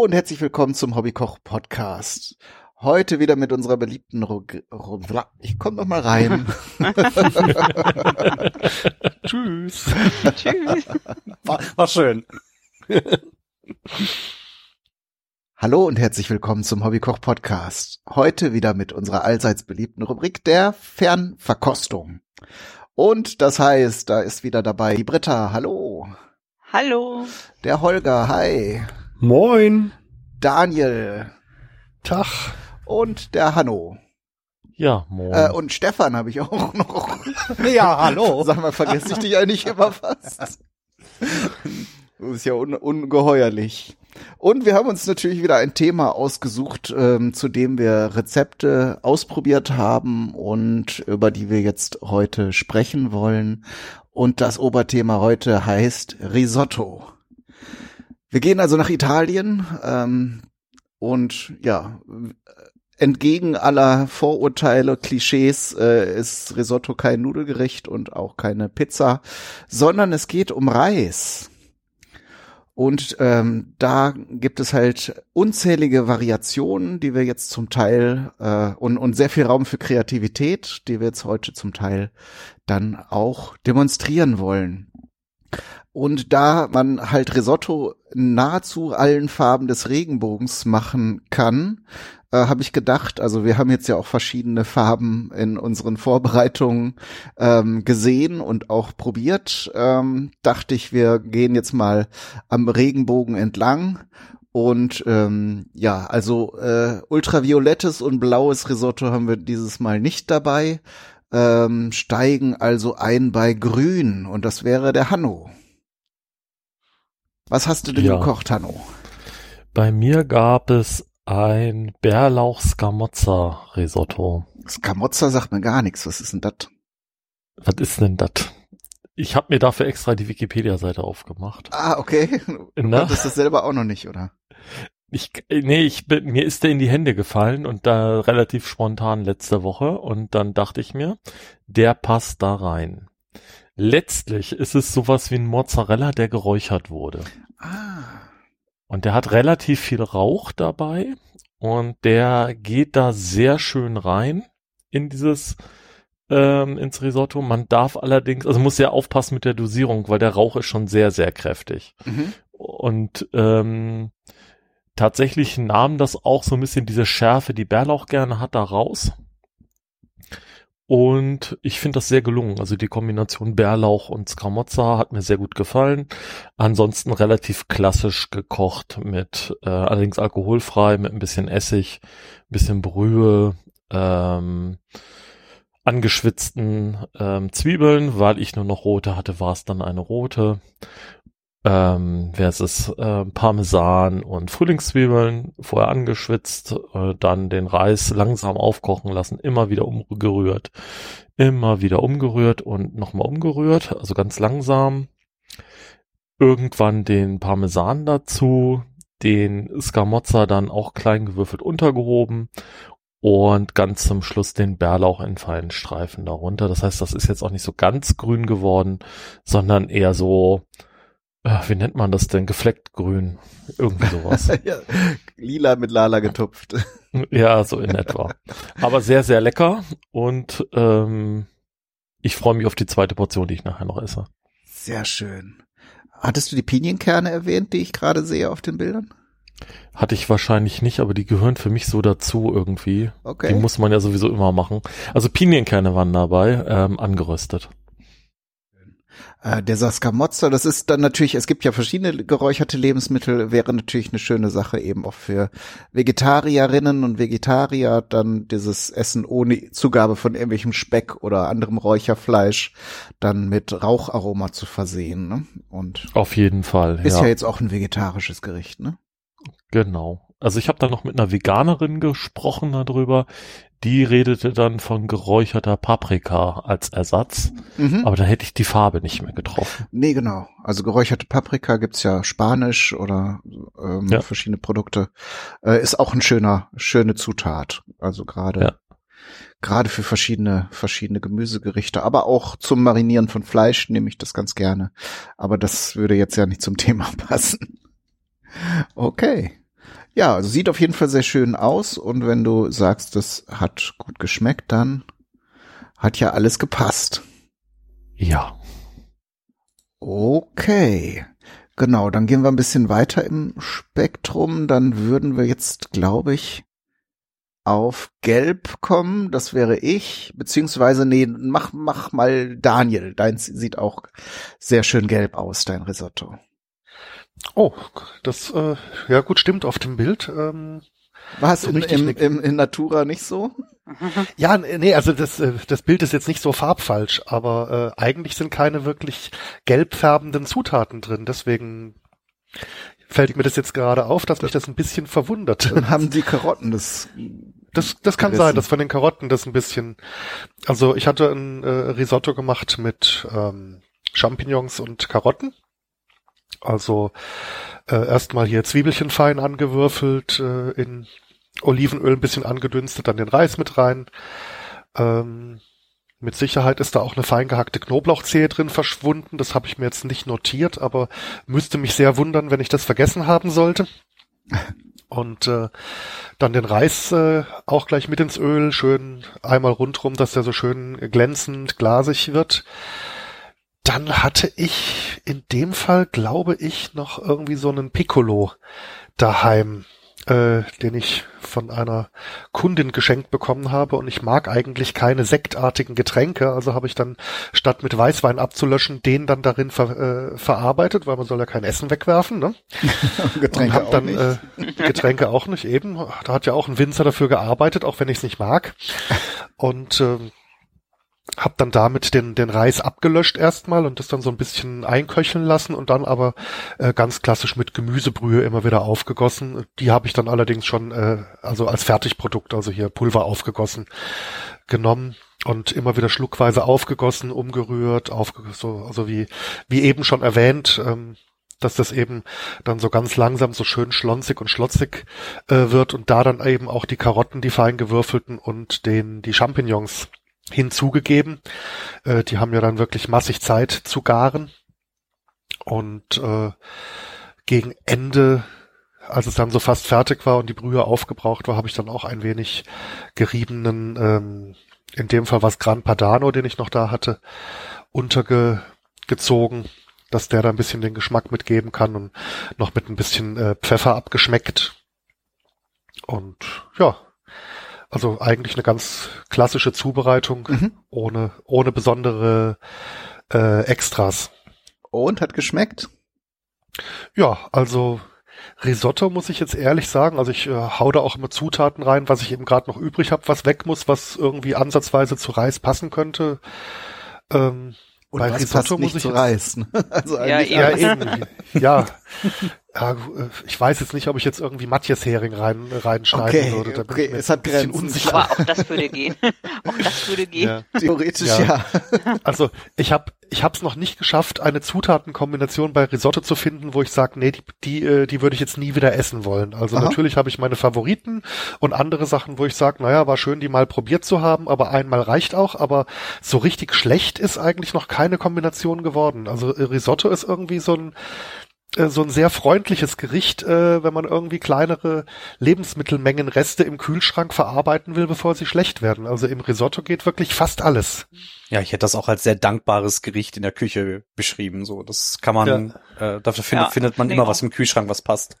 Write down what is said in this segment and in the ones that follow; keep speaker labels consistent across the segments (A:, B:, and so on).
A: Hallo und herzlich willkommen zum Hobbykoch Podcast. Heute wieder mit unserer beliebten Rug Rug Ich komm noch mal rein.
B: Tschüss.
C: Tschüss.
B: War, war schön.
A: Hallo und herzlich willkommen zum Hobbykoch Podcast. Heute wieder mit unserer allseits beliebten Rubrik der Fernverkostung. Und das heißt, da ist wieder dabei die Britta. Hallo.
C: Hallo.
A: Der Holger. Hi.
B: Moin.
A: Daniel.
B: Tag.
A: Und der Hanno.
B: Ja, moin.
A: Äh, und Stefan habe ich auch noch.
B: ja, hallo.
A: Sag mal, vergesse ich dich eigentlich immer fast. Das ist ja un ungeheuerlich. Und wir haben uns natürlich wieder ein Thema ausgesucht, ähm, zu dem wir Rezepte ausprobiert haben und über die wir jetzt heute sprechen wollen. Und das Oberthema heute heißt Risotto. Wir gehen also nach Italien ähm, und ja, entgegen aller Vorurteile, Klischees äh, ist Risotto kein Nudelgericht und auch keine Pizza, sondern es geht um Reis. Und ähm, da gibt es halt unzählige Variationen, die wir jetzt zum Teil äh, und, und sehr viel Raum für Kreativität, die wir jetzt heute zum Teil dann auch demonstrieren wollen. Und da man halt Risotto nahezu allen Farben des Regenbogens machen kann, äh, habe ich gedacht, also wir haben jetzt ja auch verschiedene Farben in unseren Vorbereitungen ähm, gesehen und auch probiert, ähm, dachte ich, wir gehen jetzt mal am Regenbogen entlang. Und ähm, ja, also äh, ultraviolettes und blaues Risotto haben wir dieses Mal nicht dabei, ähm, steigen also ein bei Grün. Und das wäre der Hanno. Was hast du denn
B: Ja.
A: gekocht, Hanno?
B: Bei mir gab es ein Bärlauch-Scamozza-Risotto.
A: Scamozza sagt mir gar nichts. Was ist denn das?
B: Was ist denn das? Ich habe mir dafür extra die Wikipedia-Seite aufgemacht.
A: Ah, okay. Du
B: Na?
A: konntest das selber auch noch nicht, oder?
B: Ich, nee, ich bin, mir ist der in die Hände gefallen und da relativ spontan letzte Woche und dann dachte ich mir, der passt da rein. Letztlich ist es sowas wie ein Mozzarella, der geräuchert wurde.
A: Ah.
B: Und der hat relativ viel Rauch dabei und der geht da sehr schön rein in dieses ähm, ins Risotto. Man darf allerdings, also muss sehr aufpassen mit der Dosierung, weil der Rauch ist schon sehr, sehr kräftig.
A: Mhm.
B: Und ähm, tatsächlich nahm das auch so ein bisschen diese Schärfe, die Bärlauch gerne hat, da raus. Und ich finde das sehr gelungen. Also die Kombination Bärlauch und Scamozza hat mir sehr gut gefallen. Ansonsten relativ klassisch gekocht mit äh, allerdings alkoholfrei, mit ein bisschen Essig, ein bisschen Brühe, ähm, angeschwitzten ähm, Zwiebeln, weil ich nur noch rote hatte, war es dann eine rote. Ähm, versus äh, Parmesan und Frühlingszwiebeln vorher angeschwitzt, äh, dann den Reis langsam aufkochen lassen, immer wieder umgerührt, immer wieder umgerührt und nochmal umgerührt, also ganz langsam. Irgendwann den Parmesan dazu, den Scamozza dann auch klein gewürfelt untergehoben und ganz zum Schluss den Bärlauch in feinen Streifen darunter. Das heißt, das ist jetzt auch nicht so ganz grün geworden, sondern eher so, äh, wie nennt man das denn? Gefleckt grün. Irgendwie sowas.
A: ja, lila mit Lala getupft.
B: ja, so in etwa. Aber sehr, sehr lecker und ähm, ich freue mich auf die zweite Portion, die ich nachher noch esse.
A: Sehr schön. Hattest du die Pinienkerne erwähnt, die ich gerade sehe auf den Bildern?
B: Hatte ich wahrscheinlich nicht, aber die gehören für mich so dazu irgendwie.
A: Okay.
B: Die muss man ja sowieso immer machen. Also Pinienkerne waren dabei, ähm, angeröstet.
A: Äh, der Scamozza, das ist dann natürlich, es gibt ja verschiedene geräucherte Lebensmittel, wäre natürlich eine schöne Sache eben auch für Vegetarierinnen und Vegetarier, dann dieses Essen ohne Zugabe von irgendwelchem Speck oder anderem Räucherfleisch dann mit Raucharoma zu versehen. Ne? Und
B: Auf jeden Fall.
A: ist ja.
B: ja
A: jetzt auch ein vegetarisches Gericht, ne?
B: Genau. Also ich habe da noch mit einer Veganerin gesprochen darüber. Die redete dann von geräucherter Paprika als Ersatz,
A: Mhm.
B: aber da hätte ich die Farbe nicht mehr getroffen.
A: Nee, genau. Also geräucherte Paprika gibt's ja spanisch oder ähm,
B: Ja.
A: verschiedene Produkte. Äh, ist auch ein schöner, schöne Zutat. Also gerade
B: Ja.
A: gerade für verschiedene verschiedene Gemüsegerichte, aber auch zum Marinieren von Fleisch nehme ich das ganz gerne. Aber das würde jetzt ja nicht zum Thema passen. Okay. Ja, also sieht auf jeden Fall sehr schön aus und wenn du sagst, das hat gut geschmeckt, dann hat ja alles gepasst.
B: Ja.
A: Okay. Genau, dann gehen wir ein bisschen weiter im Spektrum. Dann würden wir jetzt, glaube ich, auf Gelb kommen. Das wäre ich. Beziehungsweise, nee, mach, mach mal Daniel. Dein sieht auch sehr schön gelb aus, dein Risotto.
D: Oh, das, äh, ja gut, stimmt auf dem Bild. Ähm,
A: War es so in, im, im, in Natura nicht so?
D: Ja, nee, also das, äh, das Bild ist jetzt nicht so farbfalsch, aber äh, eigentlich sind keine wirklich gelbfärbenden Zutaten drin. Deswegen fällt mir das jetzt gerade auf, dass mich das ein bisschen verwundert.
A: Dann haben die Karotten das.
D: Das, das kann sein, dass von den Karotten das ein bisschen. Also ich hatte ein äh, Risotto gemacht mit ähm, Champignons und Karotten. Also äh, erstmal hier Zwiebelchen fein angewürfelt, äh, in Olivenöl ein bisschen angedünstet, dann den Reis mit rein. Ähm, mit Sicherheit ist da auch eine fein gehackte Knoblauchzehe drin verschwunden. Das habe ich mir jetzt nicht notiert, aber müsste mich sehr wundern, wenn ich das vergessen haben sollte. Und äh, dann den Reis äh, auch gleich mit ins Öl, schön einmal rundrum, dass der so schön glänzend, glasig wird. Dann hatte ich in dem Fall, glaube ich, noch irgendwie so einen Piccolo daheim, äh, den ich von einer Kundin geschenkt bekommen habe und ich mag eigentlich keine sektartigen Getränke, also habe ich dann statt mit Weißwein abzulöschen, den dann darin ver, äh, verarbeitet, weil man soll ja kein Essen wegwerfen, ne?
A: Getränke
D: und hab
A: auch
D: dann
A: nicht.
D: Äh, Getränke auch nicht eben. Da hat ja auch ein Winzer dafür gearbeitet, auch wenn ich es nicht mag. Und ähm, hab dann damit den, den Reis abgelöscht erstmal und das dann so ein bisschen einköcheln lassen und dann aber äh, ganz klassisch mit Gemüsebrühe immer wieder aufgegossen. Die habe ich dann allerdings schon äh, also als Fertigprodukt, also hier Pulver aufgegossen, genommen und immer wieder schluckweise aufgegossen, umgerührt, aufge so, also wie, wie eben schon erwähnt, ähm, dass das eben dann so ganz langsam so schön schlonzig und schlotzig äh, wird und da dann eben auch die Karotten, die fein gewürfelten und den, die Champignons hinzugegeben. Äh, die haben ja dann wirklich massig Zeit zu garen. Und äh, gegen Ende, als es dann so fast fertig war und die Brühe aufgebraucht war, habe ich dann auch ein wenig geriebenen, ähm, in dem Fall was Gran Padano, den ich noch da hatte, untergezogen, dass der da ein bisschen den Geschmack mitgeben kann und noch mit ein bisschen äh, Pfeffer abgeschmeckt. Und ja, also eigentlich eine ganz klassische Zubereitung,
A: Mhm.
D: ohne, ohne besondere äh, Extras.
A: Und hat geschmeckt?
D: Ja, also Risotto muss ich jetzt ehrlich sagen, also ich äh, hau da auch immer Zutaten rein, was ich eben gerade noch übrig habe, was weg muss, was irgendwie ansatzweise zu Reis passen könnte. Ähm,
A: Und
D: Bei
A: was
D: Risotto
A: passt
D: muss
A: nicht
D: ich
A: zu
D: jetzt-
A: Reis? ne? Also
C: Ja,
A: eigentlich
D: ja, eben. ja. ja, äh, ich weiß jetzt nicht, ob ich jetzt irgendwie Matjes-Hering rein, reinschneiden
A: Okay,
D: würde. Da bin
A: okay,
D: ich
A: es hat
D: bisschen
A: Grenzen.
D: unsicher.
C: Aber auch das würde gehen. auch das würde gehen.
D: Ja.
A: Theoretisch
D: Ja.
A: ja.
D: Also ich habe ich hab's noch nicht geschafft, eine Zutatenkombination bei Risotto zu finden, wo ich sage, nee, die, die, äh, die würde ich jetzt nie wieder essen wollen. Also
A: Aha.
D: natürlich habe ich meine Favoriten und andere Sachen, wo ich sage, naja, war schön, die mal probiert zu haben, aber einmal reicht auch. Aber so richtig schlecht ist eigentlich noch keine Kombination geworden. Also äh, Risotto ist irgendwie so ein so ein sehr freundliches Gericht, äh, wenn man irgendwie kleinere Lebensmittelmengenreste im Kühlschrank verarbeiten will, bevor sie schlecht werden. Also im Risotto geht wirklich fast alles.
E: Ja, ich hätte das auch als sehr dankbares Gericht in der Küche beschrieben. So, das kann man, äh, dafür findet,
C: Ja,
E: findet man immer was im Kühlschrank, was passt.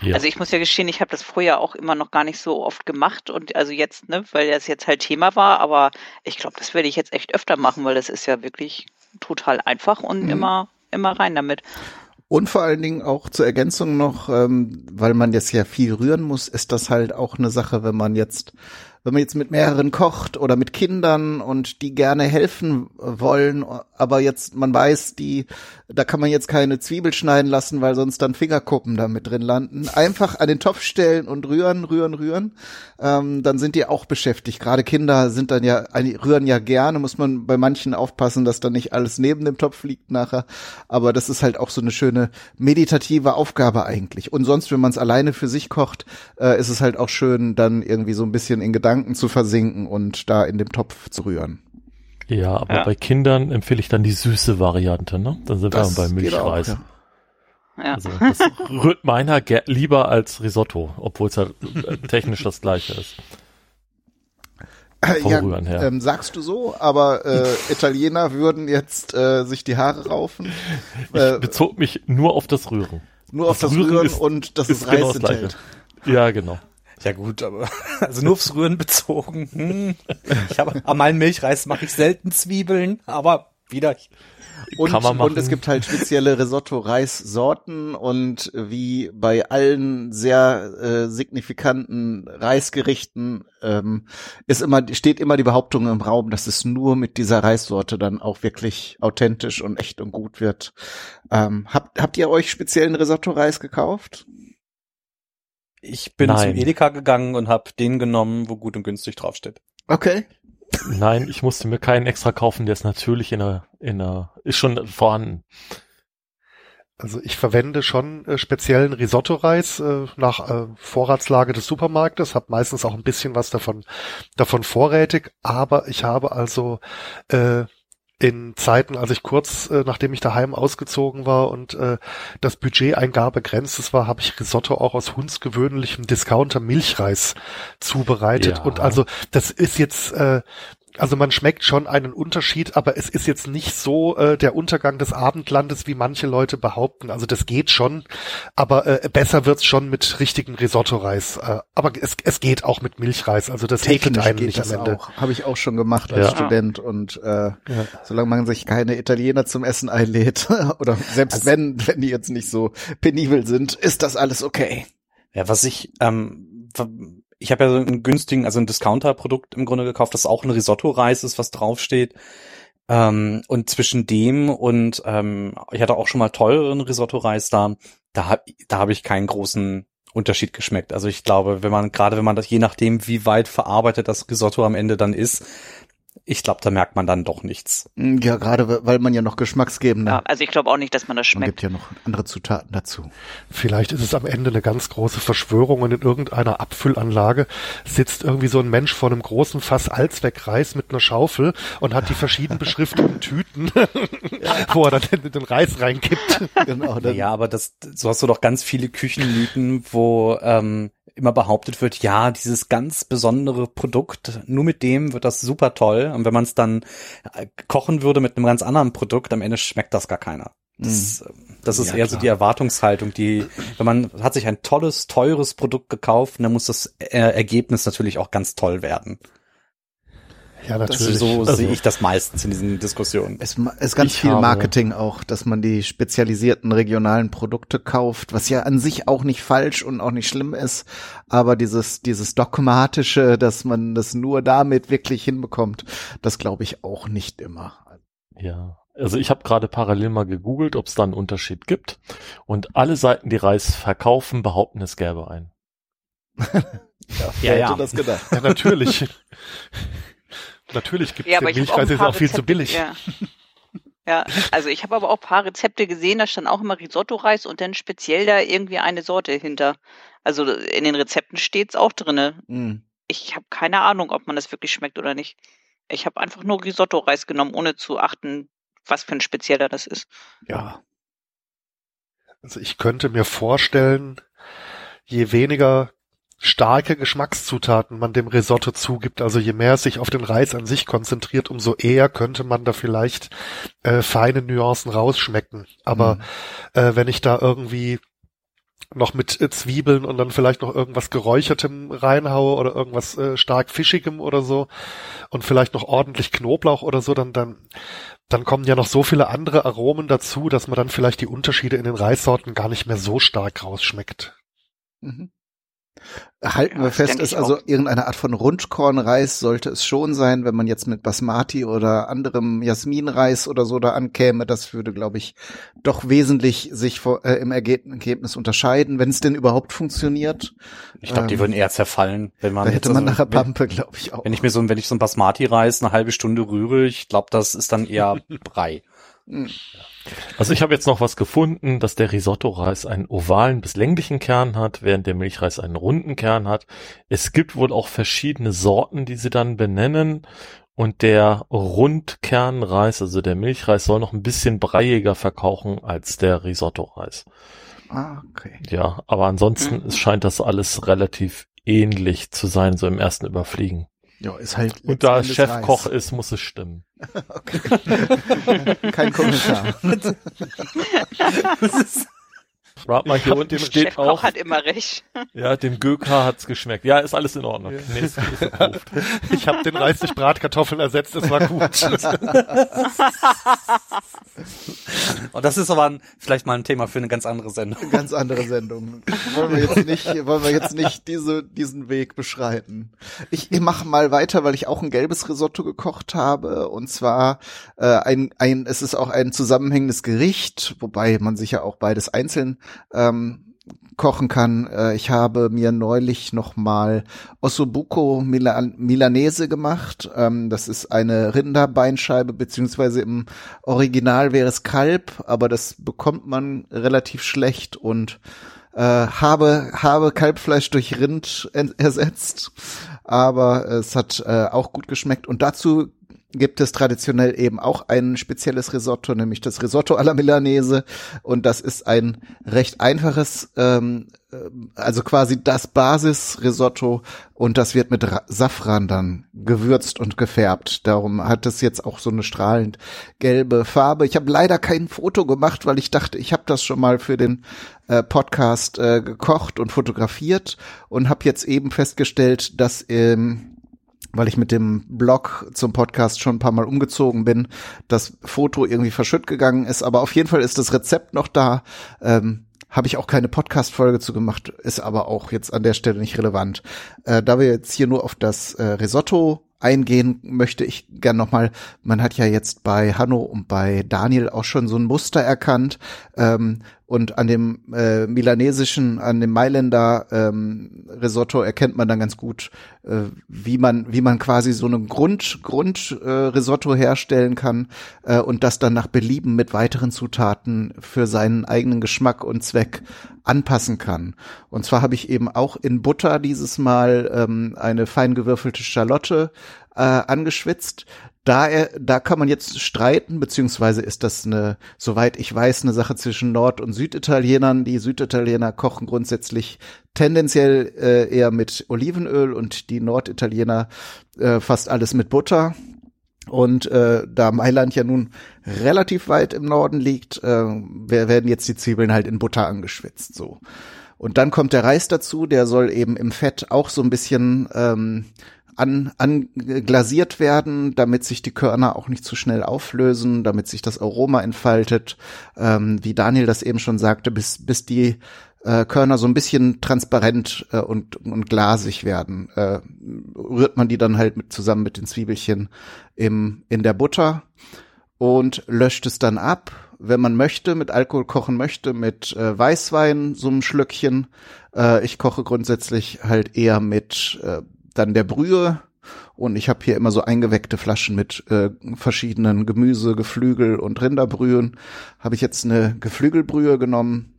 B: Ja.
C: Also ich muss ja gestehen, ich habe das früher auch immer noch gar nicht so oft gemacht und also jetzt, ne, weil das jetzt halt Thema war, aber ich glaube, das werde ich jetzt echt öfter machen, weil das ist ja wirklich total einfach und
A: Mhm.
C: immer immer rein damit.
A: Und vor allen Dingen auch zur Ergänzung noch, ähm, weil man jetzt ja viel rühren muss, ist das halt auch eine Sache, wenn man jetzt, wenn man jetzt mit mehreren kocht oder mit Kindern und die gerne helfen wollen, aber jetzt man weiß, die, da kann man jetzt keine Zwiebel schneiden lassen, weil sonst dann Fingerkuppen da mit drin landen. Einfach an den Topf stellen und rühren, rühren, rühren. Ähm, dann sind die auch beschäftigt. Gerade Kinder sind dann ja, rühren ja gerne, muss man bei manchen aufpassen, dass dann nicht alles neben dem Topf liegt nachher. Aber das ist halt auch so eine schöne meditative Aufgabe eigentlich. Und sonst, wenn man es alleine für sich kocht, äh, ist es halt auch schön, dann irgendwie so ein bisschen in Gedanken zu versinken und da in dem Topf zu rühren.
B: Ja, aber
C: Ja.
B: bei Kindern empfehle ich dann die süße Variante, ne? Dann sind wir
A: Das
B: bei
A: geht auch,
B: Milchreis.
A: ja.
C: ja.
B: Also das rührt meiner lieber als Risotto, obwohl es ja äh, technisch das gleiche ist.
A: Vom ja, Rühren her. Ähm, sagst du so, aber äh, Italiener würden jetzt äh, sich die Haare raufen.
B: Ich äh, bezog mich nur auf das Rühren.
A: Nur auf das, das Rühren, Rühren ist, und dass es genau Reis genau enthält.
B: Ja, genau.
E: Ja gut, aber also nur aufs Rühren bezogen. Hm. Ich habe an meinen Milchreis mache ich selten Zwiebeln, aber wieder
A: und, und es gibt halt spezielle Risotto-Reissorten und wie bei allen sehr äh, signifikanten Reisgerichten ähm, ist immer, steht immer die Behauptung im Raum, dass es nur mit dieser Reissorte dann auch wirklich authentisch und echt und gut wird. Ähm, habt, habt ihr euch speziellen Risotto-Reis gekauft?
E: Ich bin Nein. zum Edeka gegangen und habe den genommen, wo gut und günstig draufsteht.
A: Okay.
B: Nein, ich musste mir keinen extra kaufen, der ist natürlich in der, in der, ist schon vorhanden.
D: Also ich verwende schon äh, speziellen Risotto-Reis äh, nach äh, Vorratslage des Supermarktes, habe meistens auch ein bisschen was davon davon vorrätig, aber ich habe also äh, in Zeiten, als ich kurz äh, nachdem ich daheim ausgezogen war und äh, das Budgeteingabe begrenztes war, habe ich Risotto auch aus hundsgewöhnlichem Discounter Milchreis zubereitet. Ja. Und also das ist jetzt äh, also man schmeckt schon einen Unterschied, aber es ist jetzt nicht so äh, der Untergang des Abendlandes, wie manche Leute behaupten. Also das geht schon, aber äh, besser wird's schon mit richtigem Risotto-Reis. Äh, aber es, es geht auch mit Milchreis. Also das
A: hilft einem nicht am Ende. Habe ich auch schon gemacht als ja. Student und äh, ja. solange man sich keine Italiener zum Essen einlädt oder selbst also, wenn wenn die jetzt nicht so penibel sind, ist das alles okay.
E: Ja, was ich ähm, ich habe ja so einen günstigen, also ein Discounter-Produkt im Grunde gekauft, das auch ein Risotto-Reis ist, was draufsteht. Ähm, und zwischen dem und ähm, ich hatte auch schon mal teureren Risotto-Reis da, da habe da hab ich keinen großen Unterschied geschmeckt. Also ich glaube, wenn man, gerade wenn man das, je nachdem, wie weit verarbeitet das Risotto am Ende dann ist, ich glaube, da merkt man dann doch nichts.
A: Mm, ja, gerade weil man ja noch geschmacksgebende. Ja,
C: also ich glaube auch nicht, dass man das schmeckt.
A: Man gibt ja noch andere Zutaten dazu.
D: Vielleicht ist es am Ende eine ganz große Verschwörung und in irgendeiner Abfüllanlage sitzt irgendwie so ein Mensch vor einem großen Fass Allzweckreis mit einer Schaufel und hat die verschieden beschrifteten Tüten, wo er dann den, den Reis reinkippt.
E: Genau. Dann. Ja, aber das, so hast du doch ganz viele Küchenmythen, wo ähm, immer behauptet wird, ja, dieses ganz besondere Produkt, nur mit dem wird das super toll. Und wenn man es dann äh, kochen würde mit einem ganz anderen Produkt, am Ende schmeckt das gar keiner. Das, mhm. das ist ja, eher klar. so die Erwartungshaltung, die, wenn man hat sich ein tolles, teures Produkt gekauft, dann muss das äh, Ergebnis natürlich auch ganz toll werden. Ja, natürlich. so also, sehe ich das meistens in diesen Diskussionen.
A: Es ist ganz ich viel Marketing auch, dass man die spezialisierten regionalen Produkte kauft, was ja an sich auch nicht falsch und auch nicht schlimm ist, aber dieses, dieses dogmatische, dass man das nur damit wirklich hinbekommt, das glaube ich auch nicht immer.
B: Ja. Also ich habe gerade parallel mal gegoogelt, ob es da einen Unterschied gibt. Und alle Seiten, die Reis verkaufen, behaupten, es gäbe einen.
A: ja, wer ja, hätte ja. das gedacht?
D: Ja, natürlich. Natürlich gibt es ja, den Milchreis, ist auch viel Rezepte, zu billig.
C: Ja. ja also ich habe aber auch ein paar Rezepte gesehen, da stand auch immer Risotto-Reis und dann speziell da irgendwie eine Sorte hinter. Also in den Rezepten steht's auch drinne. Mm. Ich habe keine Ahnung, ob man das wirklich schmeckt oder nicht. Ich habe einfach nur Risotto-Reis genommen, ohne zu achten, was für ein spezieller das ist.
A: Ja.
D: Also ich könnte mir vorstellen, je weniger starke Geschmackszutaten man dem Risotto zugibt. Also je mehr es sich auf den Reis an sich konzentriert, umso eher könnte man da vielleicht äh, feine Nuancen rausschmecken. Aber mhm. äh, wenn ich da irgendwie noch mit äh, Zwiebeln und dann vielleicht noch irgendwas Geräuchertem reinhaue oder irgendwas äh, stark Fischigem oder so und vielleicht noch ordentlich Knoblauch oder so, dann, dann, dann kommen ja noch so viele andere Aromen dazu, dass man dann vielleicht die Unterschiede in den Reissorten gar nicht mehr so stark rausschmeckt.
A: Mhm. Halten ja, wir fest, ist also auch. irgendeine Art von Rundkornreis sollte es schon sein, wenn man jetzt mit Basmati oder anderem Jasminreis oder so da ankäme. Das würde, glaube ich, doch wesentlich sich vor, äh, im Ergebnis unterscheiden, wenn es denn überhaupt funktioniert.
E: Ich glaube, ähm, die würden eher zerfallen, wenn man.
A: Da hätte man also, nachher Pampe, glaube ich auch.
E: Wenn ich mir so, wenn ich so ein Basmati-Reis eine halbe Stunde rühre, ich glaube, das ist dann eher Brei.
B: Hm. Also ich habe jetzt noch was gefunden, dass der Risotto-Reis einen ovalen bis länglichen Kern hat, während der Milchreis einen runden Kern hat. Es gibt wohl auch verschiedene Sorten, die sie dann benennen. Und der Rundkernreis, also der Milchreis, soll noch ein bisschen breiiger verkaufen als der Risotto-Reis. Ah, okay. Ja, aber ansonsten mhm. scheint das alles relativ ähnlich zu sein, so im ersten Überfliegen.
A: Ja, ist halt.
B: Und da es Chefkoch ist, muss es stimmen. okay.
A: Kein Kommentar.
B: Rat mal, hier unten steht Chefkoch auch.
C: hat immer recht.
B: Ja, dem Göker hat's geschmeckt. Ja, ist alles in Ordnung. Ja. Nee,
D: ich habe den Reis durch Bratkartoffeln ersetzt, es war gut.
E: Und das ist aber ein, vielleicht mal ein Thema für eine ganz andere Sendung.
A: Ganz andere Sendung. Wollen wir jetzt nicht, wollen wir jetzt nicht diese, diesen Weg beschreiten. Ich, ich mache mal weiter, weil ich auch ein gelbes Risotto gekocht habe. Und zwar äh, ein, ein, es ist auch ein zusammenhängendes Gericht, wobei man sich ja auch beides einzeln ähm, kochen kann. Äh, ich habe mir neulich noch mal Ossobuco Milan Milanese gemacht. Ähm, das ist eine Rinderbeinscheibe, beziehungsweise im Original wäre es Kalb, aber das bekommt man relativ schlecht und äh, habe, habe Kalbfleisch durch Rind ersetzt, aber es hat äh, auch gut geschmeckt und dazu gibt es traditionell eben auch ein spezielles Risotto, nämlich das Risotto alla Milanese. Und das ist ein recht einfaches, ähm, äh, also quasi das Basisrisotto. Und das wird mit Safran dann gewürzt und gefärbt. Darum hat es jetzt auch so eine strahlend gelbe Farbe. Ich habe leider kein Foto gemacht, weil ich dachte, ich habe das schon mal für den äh, Podcast äh, gekocht und fotografiert und habe jetzt eben festgestellt, dass ähm, weil ich mit dem Blog zum Podcast schon ein paar Mal umgezogen bin, das Foto irgendwie verschütt gegangen ist. Aber auf jeden Fall ist das Rezept noch da. Ähm, habe ich auch keine Podcast-Folge zu gemacht, ist aber auch jetzt an der Stelle nicht relevant. Äh, da wir jetzt hier nur auf das äh, Risotto eingehen, möchte ich gern nochmal, man hat ja jetzt bei Hanno und bei Daniel auch schon so ein Muster erkannt ähm, und an dem äh, milanesischen, an dem Mailänder ähm, Risotto erkennt man dann ganz gut, äh, wie man wie man quasi so einen Grund Grund äh, Risotto herstellen kann äh, und das dann nach Belieben mit weiteren Zutaten für seinen eigenen Geschmack und Zweck anpassen kann. Und zwar habe ich eben auch in Butter dieses Mal ähm, eine fein gewürfelte Schalotte äh, angeschwitzt. Da, da kann man jetzt streiten, beziehungsweise ist das eine, soweit ich weiß, eine Sache zwischen Nord- und Süditalienern. Die Süditaliener kochen grundsätzlich tendenziell äh, eher mit Olivenöl und die Norditaliener äh, fast alles mit Butter. Und äh, da Mailand ja nun relativ weit im Norden liegt, äh, werden jetzt die Zwiebeln halt in Butter angeschwitzt. So. Und dann kommt der Reis dazu, der soll eben im Fett auch so ein bisschen ähm, an, anglasiert werden, damit sich die Körner auch nicht zu schnell auflösen, damit sich das Aroma entfaltet, ähm, wie Daniel das eben schon sagte, bis, bis die äh, Körner so ein bisschen transparent äh, und, und glasig werden, äh, rührt man die dann halt mit, zusammen mit den Zwiebelchen im, in der Butter und löscht es dann ab. Wenn man möchte, mit Alkohol kochen möchte, mit äh, Weißwein, so ein Schlückchen. Äh, ich koche grundsätzlich halt eher mit äh, dann der Brühe und ich habe hier immer so eingeweckte Flaschen mit äh, verschiedenen Gemüse, Geflügel und Rinderbrühen. Habe ich jetzt eine Geflügelbrühe genommen.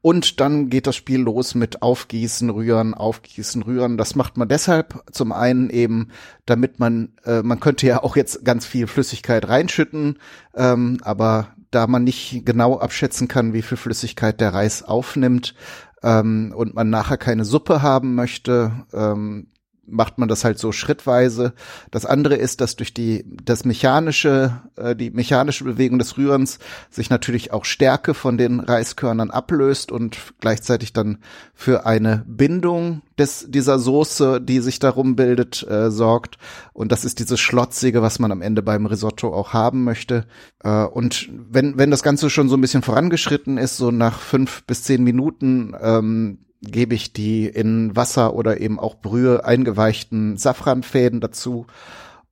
A: Und dann geht das Spiel los mit Aufgießen, Rühren, Aufgießen, Rühren. Das macht man deshalb zum einen eben, damit man, äh, man könnte ja auch jetzt ganz viel Flüssigkeit reinschütten, ähm, aber da man nicht genau abschätzen kann, wie viel Flüssigkeit der Reis aufnimmt, ähm, und man nachher keine Suppe haben möchte, ähm, macht man das halt so schrittweise. Das andere ist, dass durch die das mechanische äh, die mechanische Bewegung des Rührens sich natürlich auch Stärke von den Reiskörnern ablöst und gleichzeitig dann für eine Bindung des dieser Soße, die sich darum bildet, äh, sorgt. Und das ist dieses schlotzige, was man am Ende beim Risotto auch haben möchte. Äh, und wenn wenn das Ganze schon so ein bisschen vorangeschritten ist, so nach fünf bis zehn Minuten ähm, gebe ich die in Wasser oder eben auch Brühe eingeweichten Safranfäden dazu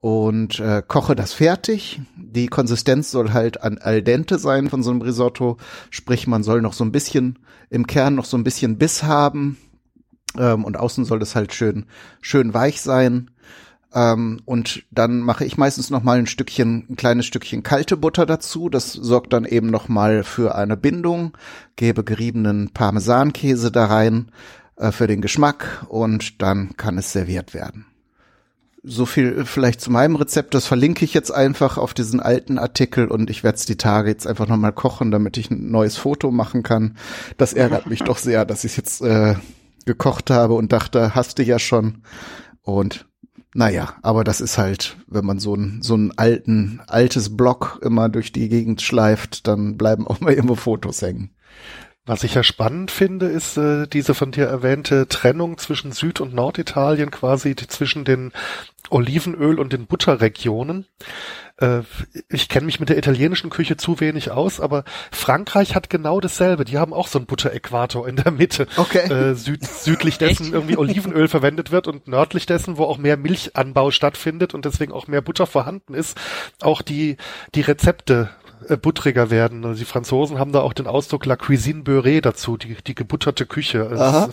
A: und äh, koche das fertig. Die Konsistenz soll halt an al dente sein von so einem Risotto, sprich man soll noch so ein bisschen im Kern noch so ein bisschen Biss haben ähm, und außen soll das halt schön schön weich sein. Ähm, und dann mache ich meistens noch mal ein Stückchen, ein kleines Stückchen kalte Butter dazu. Das sorgt dann eben noch mal für eine Bindung. Gebe geriebenen Parmesankäse da rein äh, für den Geschmack und dann kann es serviert werden. so viel vielleicht zu meinem Rezept. Das verlinke ich jetzt einfach auf diesen alten Artikel und ich werde es die Tage jetzt einfach nochmal kochen, damit ich ein neues Foto machen kann. Das ärgert mich doch sehr, dass ich jetzt äh, gekocht habe und dachte, hast du ja schon. Und naja, aber das ist halt, wenn man so ein so ein alten, altes Block immer durch die Gegend schleift, dann bleiben auch mal irgendwo Fotos hängen.
D: Was ich ja spannend finde, ist äh, diese von dir erwähnte Trennung zwischen Süd- und Norditalien, quasi zwischen den Olivenöl- und den Butterregionen. Äh, ich kenne mich mit der italienischen Küche zu wenig aus, aber Frankreich hat genau dasselbe. Die haben auch so einen Butteräquator in der Mitte.
A: Okay.
D: Äh, süd südlich dessen irgendwie Olivenöl verwendet wird und nördlich dessen, wo auch mehr Milchanbau stattfindet und deswegen auch mehr Butter vorhanden ist, auch die, die Rezepte äh, buttriger werden. Also die Franzosen haben da auch den Ausdruck La Cuisine Beurrée dazu, die, die gebutterte Küche. Das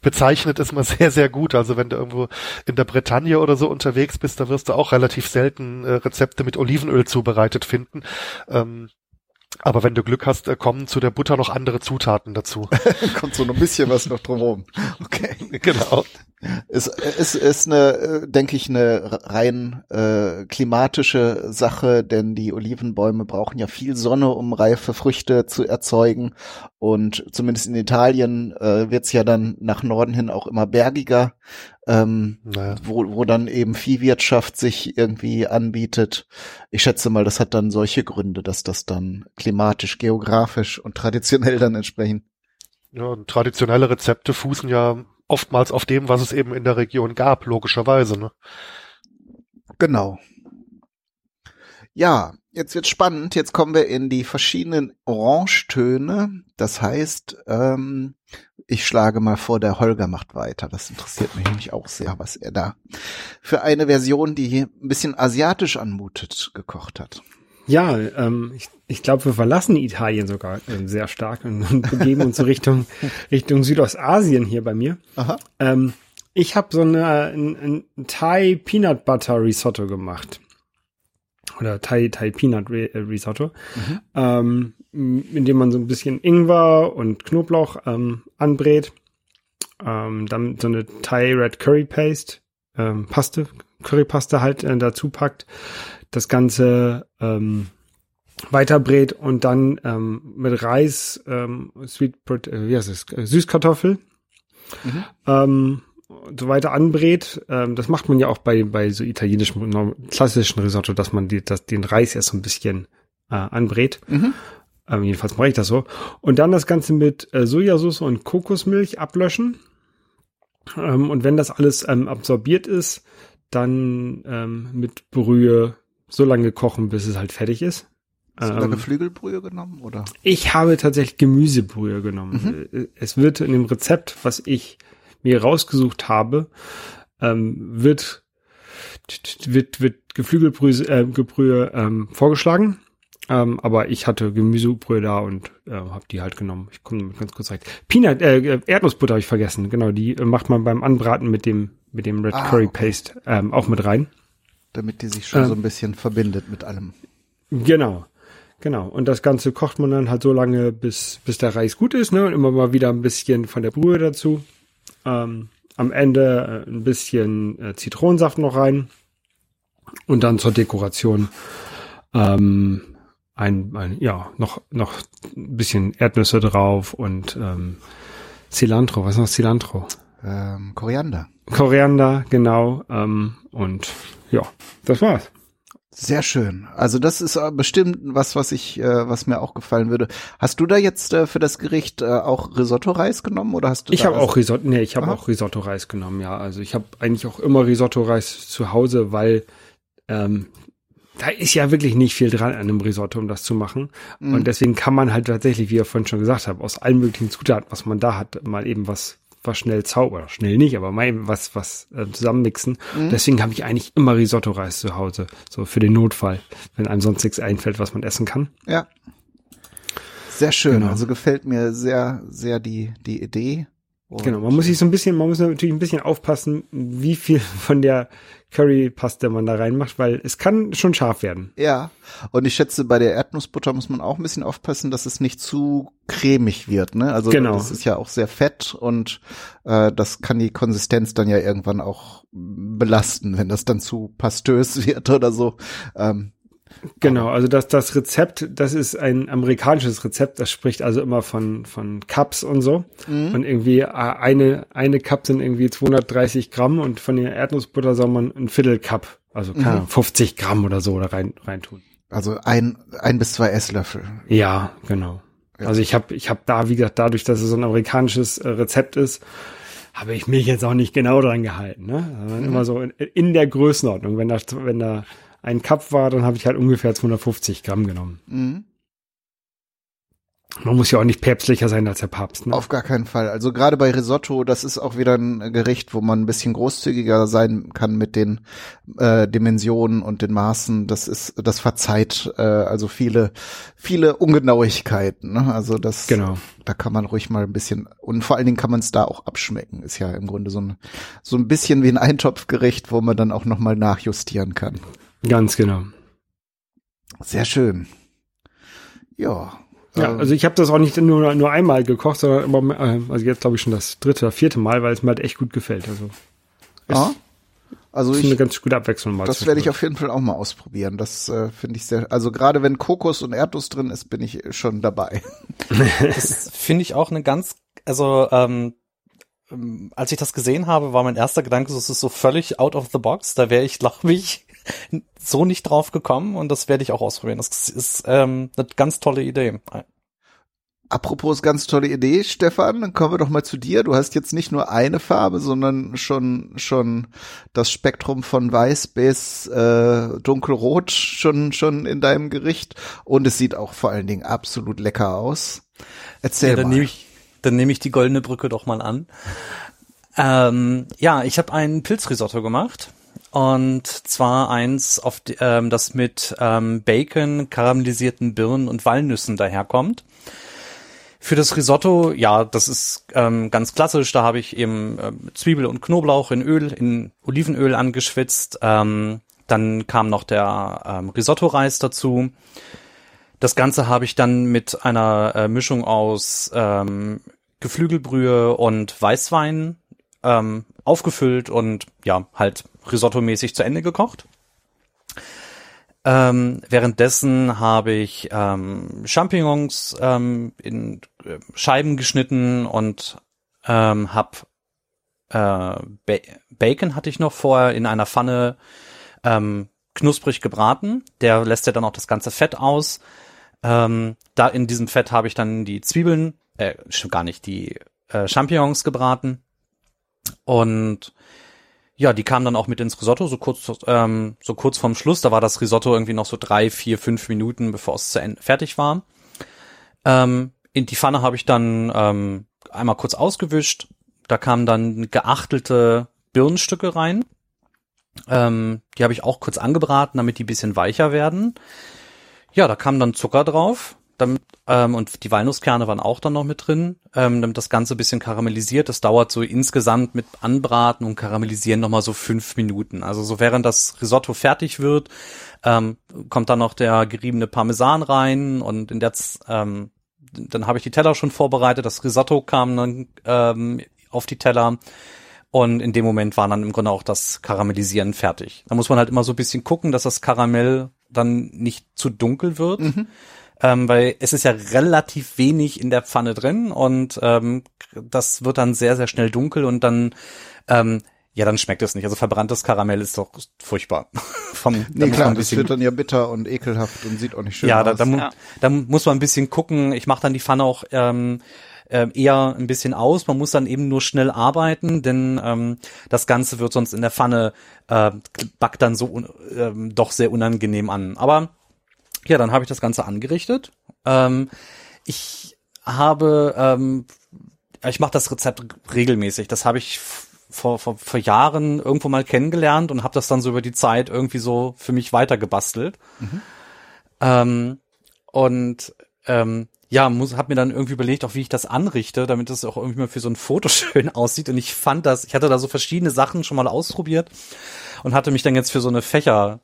D: bezeichnet es mal sehr, sehr gut. Also wenn du irgendwo in der Bretagne oder so unterwegs bist, da wirst du auch relativ selten äh, Rezepte mit Olivenöl zubereitet finden. Ähm, aber wenn du Glück hast, äh, kommen zu der Butter noch andere Zutaten dazu.
A: Kommt so ein bisschen was noch drumherum. Okay.
D: Genau.
A: Es ist, ist eine, äh, denke ich, eine rein äh, klimatische Sache, denn die Olivenbäume brauchen ja viel Sonne, um reife Früchte zu erzeugen. Und zumindest in Italien äh, wird es ja dann nach Norden hin auch immer bergiger, ähm, naja. wo, wo dann eben Viehwirtschaft sich irgendwie anbietet. Ich schätze mal, das hat dann solche Gründe, dass das dann klimatisch, geografisch und traditionell dann entsprechend
D: ja, und traditionelle Rezepte fußen ja oftmals auf dem, was es eben in der Region gab, logischerweise. Ne?
A: Genau. Ja, jetzt wird spannend. Jetzt kommen wir in die verschiedenen Orangetöne. Das heißt, ähm, ich schlage mal vor, der Holger macht weiter. Das interessiert mich nämlich auch sehr, was er da für eine Version, die ein bisschen asiatisch anmutet, gekocht hat.
F: Ja, ähm, ich, ich glaube, wir verlassen Italien sogar äh, sehr stark und, und begeben uns so Richtung, Richtung Südostasien hier bei mir. Aha. Ähm, ich habe so eine, ein, ein Thai Peanut Butter Risotto gemacht. Oder Thai, Thai Peanut äh, Risotto. Mhm. Ähm, indem man so ein bisschen Ingwer und Knoblauch ähm, anbrät. Ähm, dann so eine Thai Red Curry Paste, ähm, Paste, Currypaste halt äh, dazu packt das Ganze ähm, weiterbrät und dann ähm, mit Reis, ähm, Sweet, äh, wie heißt es, Süßkartoffel mhm. ähm, so weiter anbrät. Ähm, das macht man ja auch bei, bei so italienischen, klassischen Risotto, dass man die, dass den Reis erst so ein bisschen äh, anbrät. Mhm. Ähm, jedenfalls mache ich das so. Und dann das Ganze mit äh, Sojasauce und Kokosmilch ablöschen. Ähm, und wenn das alles ähm, absorbiert ist, dann ähm, mit Brühe so lange kochen, bis es halt fertig ist.
A: Hast du da Geflügelbrühe genommen, oder?
F: Ich habe tatsächlich Gemüsebrühe genommen. Mhm. Es wird in dem Rezept, was ich mir rausgesucht habe, ähm, wird, wird, wird Geflügelbrühe äh, Gebrühe, ähm, vorgeschlagen. Ähm, aber ich hatte Gemüsebrühe da und äh, habe die halt genommen. Ich komme ganz kurz rein. Peanut, äh, Erdnussbutter habe ich vergessen. Genau, die äh, macht man beim Anbraten mit dem mit dem Red ah, Curry Paste ähm, auch mit rein
A: damit die sich schon ähm, so ein bisschen verbindet mit allem.
F: Genau. Genau. Und das Ganze kocht man dann halt so lange, bis, bis der Reis gut ist, ne? Und immer mal wieder ein bisschen von der Brühe dazu. Ähm, am Ende äh, ein bisschen äh, Zitronensaft noch rein. Und dann zur Dekoration ähm, ein, ein, ja, noch, noch ein bisschen Erdnüsse drauf und ähm, Cilantro. Was ist noch Cilantro?
A: Ähm, Koriander.
F: Koriander, genau. Ähm, und ja, das war's.
A: Sehr schön. Also das ist äh, bestimmt was, was ich, äh, was mir auch gefallen würde. Hast du da jetzt äh, für das Gericht äh, auch Risotto-Reis genommen oder hast du?
F: Ich habe auch Risotto. Nee, ich habe auch Risotto-Reis genommen. Ja, also ich habe eigentlich auch immer Risotto-Reis zu Hause, weil ähm, da ist ja wirklich nicht viel dran an einem Risotto, um das zu machen. Mhm. Und deswegen kann man halt tatsächlich, wie ihr vorhin schon gesagt habt, aus allen möglichen Zutaten, was man da hat, mal eben was was schnell zaubern. Schnell nicht, aber mal was, was äh, zusammenmixen. Mhm. Deswegen habe ich eigentlich immer Risotto-Reis zu Hause. So für den Notfall, wenn einem sonst nichts einfällt, was man essen kann.
A: Ja. Sehr schön. Genau. Also gefällt mir sehr, sehr die, die Idee.
F: Genau, man muss sich so ein bisschen, man muss natürlich ein bisschen aufpassen, wie viel von der Currypaste man da reinmacht, weil es kann schon scharf werden.
A: Ja, und ich schätze, bei der Erdnussbutter muss man auch ein bisschen aufpassen, dass es nicht zu cremig wird. Ne? Also genau. das ist ja auch sehr fett und äh, das kann die Konsistenz dann ja irgendwann auch belasten, wenn das dann zu pastös wird oder so. Ähm,
F: Genau, also das, das Rezept, das ist ein amerikanisches Rezept, das spricht also immer von, von Cups und so. Mhm. Und irgendwie äh, eine, eine Cup sind irgendwie 230 Gramm und von der Erdnussbutter soll man ein Viertel Cup, also keine mhm. 50 Gramm oder so da rein, rein tun.
A: Also ein, ein bis zwei Esslöffel.
F: Ja, genau. Ja. Also ich habe ich hab da, wie gesagt, dadurch, dass es so ein amerikanisches äh, Rezept ist, habe ich mich jetzt auch nicht genau dran gehalten. Ne? Mhm. Immer so in, in der Größenordnung. Wenn da, wenn da ein Cup war, dann habe ich halt ungefähr 250 Gramm genommen. Mhm. Man muss ja auch nicht päpstlicher sein als der Papst.
A: Ne? Auf gar keinen Fall. Also gerade bei Risotto, das ist auch wieder ein Gericht, wo man ein bisschen großzügiger sein kann mit den äh, Dimensionen und den Maßen. Das ist, das verzeiht äh, also viele, viele Ungenauigkeiten. Ne? Also das,
F: genau.
A: da kann man ruhig mal ein bisschen und vor allen Dingen kann man es da auch abschmecken. Ist ja im Grunde so ein so ein bisschen wie ein Eintopfgericht, wo man dann auch noch mal nachjustieren kann.
F: Ganz genau.
A: Sehr schön. Ja.
F: Ja, ähm, also ich habe das auch nicht nur, nur einmal gekocht, sondern immer, äh, also jetzt glaube ich schon das dritte oder vierte Mal, weil es mir halt echt gut gefällt. Also,
A: ah,
F: also ist ich, eine ganz gute Abwechslung.
A: Mal das werde ich auf jeden Fall auch mal ausprobieren. Das äh, finde ich sehr, also gerade wenn Kokos und Erdnuss drin ist, bin ich schon dabei.
E: das finde ich auch eine ganz, also ähm, ähm, als ich das gesehen habe, war mein erster Gedanke, das ist so völlig out of the box. Da wäre ich, glaube ich, so nicht drauf gekommen und das werde ich auch ausprobieren. Das ist ähm, eine ganz tolle Idee.
A: Apropos ganz tolle Idee, Stefan, dann kommen wir doch mal zu dir. Du hast jetzt nicht nur eine Farbe, sondern schon schon das Spektrum von weiß bis äh, dunkelrot schon schon in deinem Gericht und es sieht auch vor allen Dingen absolut lecker aus. Erzähl ja,
E: dann
A: mal.
E: Nehme ich, dann nehme ich die goldene Brücke doch mal an. Ähm, ja, ich habe ein Pilzrisotto gemacht und zwar eins, auf die, ähm, das mit ähm, Bacon, karamellisierten Birnen und Walnüssen daherkommt. Für das Risotto, ja, das ist ähm, ganz klassisch. Da habe ich eben äh, Zwiebel und Knoblauch in Öl, in Olivenöl angeschwitzt. Ähm, dann kam noch der ähm, Risotto-Reis dazu. Das Ganze habe ich dann mit einer äh, Mischung aus ähm, Geflügelbrühe und Weißwein ähm, aufgefüllt und ja, halt Risotto-mäßig zu Ende gekocht. Ähm, währenddessen habe ich ähm, Champignons ähm, in äh, Scheiben geschnitten und ähm, habe äh, ba Bacon hatte ich noch vorher in einer Pfanne ähm, knusprig gebraten. Der lässt ja dann auch das ganze Fett aus. Ähm, da in diesem Fett habe ich dann die Zwiebeln, äh, gar nicht die äh, Champignons gebraten und ja, die kamen dann auch mit ins Risotto, so kurz, ähm, so kurz vorm Schluss. Da war das Risotto irgendwie noch so drei, vier, fünf Minuten, bevor es zu Ende fertig war. Ähm, in die Pfanne habe ich dann ähm, einmal kurz ausgewischt. Da kamen dann geachtelte Birnenstücke rein. Ähm, die habe ich auch kurz angebraten, damit die bisschen weicher werden. Ja, da kam dann Zucker drauf damit, ähm, und die Walnusskerne waren auch dann noch mit drin, ähm, damit das Ganze ein bisschen karamellisiert. Das dauert so insgesamt mit Anbraten und Karamellisieren nochmal so fünf Minuten. Also so während das Risotto fertig wird, ähm, kommt dann noch der geriebene Parmesan rein und in der ähm, dann habe ich die Teller schon vorbereitet. Das Risotto kam dann ähm, auf die Teller. Und in dem Moment war dann im Grunde auch das Karamellisieren fertig. Da muss man halt immer so ein bisschen gucken, dass das Karamell dann nicht zu dunkel wird. Mhm ähm, weil es ist ja relativ wenig in der Pfanne drin und ähm, das wird dann sehr, sehr schnell dunkel und dann ähm, ja, dann schmeckt es nicht. Also verbranntes Karamell ist doch furchtbar.
A: Vom, nee, klar, das wird dann ja bitter und ekelhaft und sieht auch nicht schön
E: ja,
A: aus.
E: Da, da, ja, da muss man ein bisschen gucken. Ich mache dann die Pfanne auch ähm, äh, eher ein bisschen aus. Man muss dann eben nur schnell arbeiten, denn ähm, das Ganze wird sonst in der Pfanne äh, backt dann so äh, doch sehr unangenehm an. Aber ja, dann habe ich das Ganze angerichtet. Ähm, ich habe, ähm, ich mache das Rezept regelmäßig. Das habe ich vor, vor, vor Jahren irgendwo mal kennengelernt und habe das dann so über die Zeit irgendwie so für mich weitergebastelt. Mhm. Ähm, und ähm, ja, muss, hab mir dann irgendwie überlegt, auch wie ich das anrichte, damit es auch irgendwie mal für so ein Foto schön aussieht. Und ich fand das, ich hatte da so verschiedene Sachen schon mal ausprobiert und hatte mich dann jetzt für so eine Fächer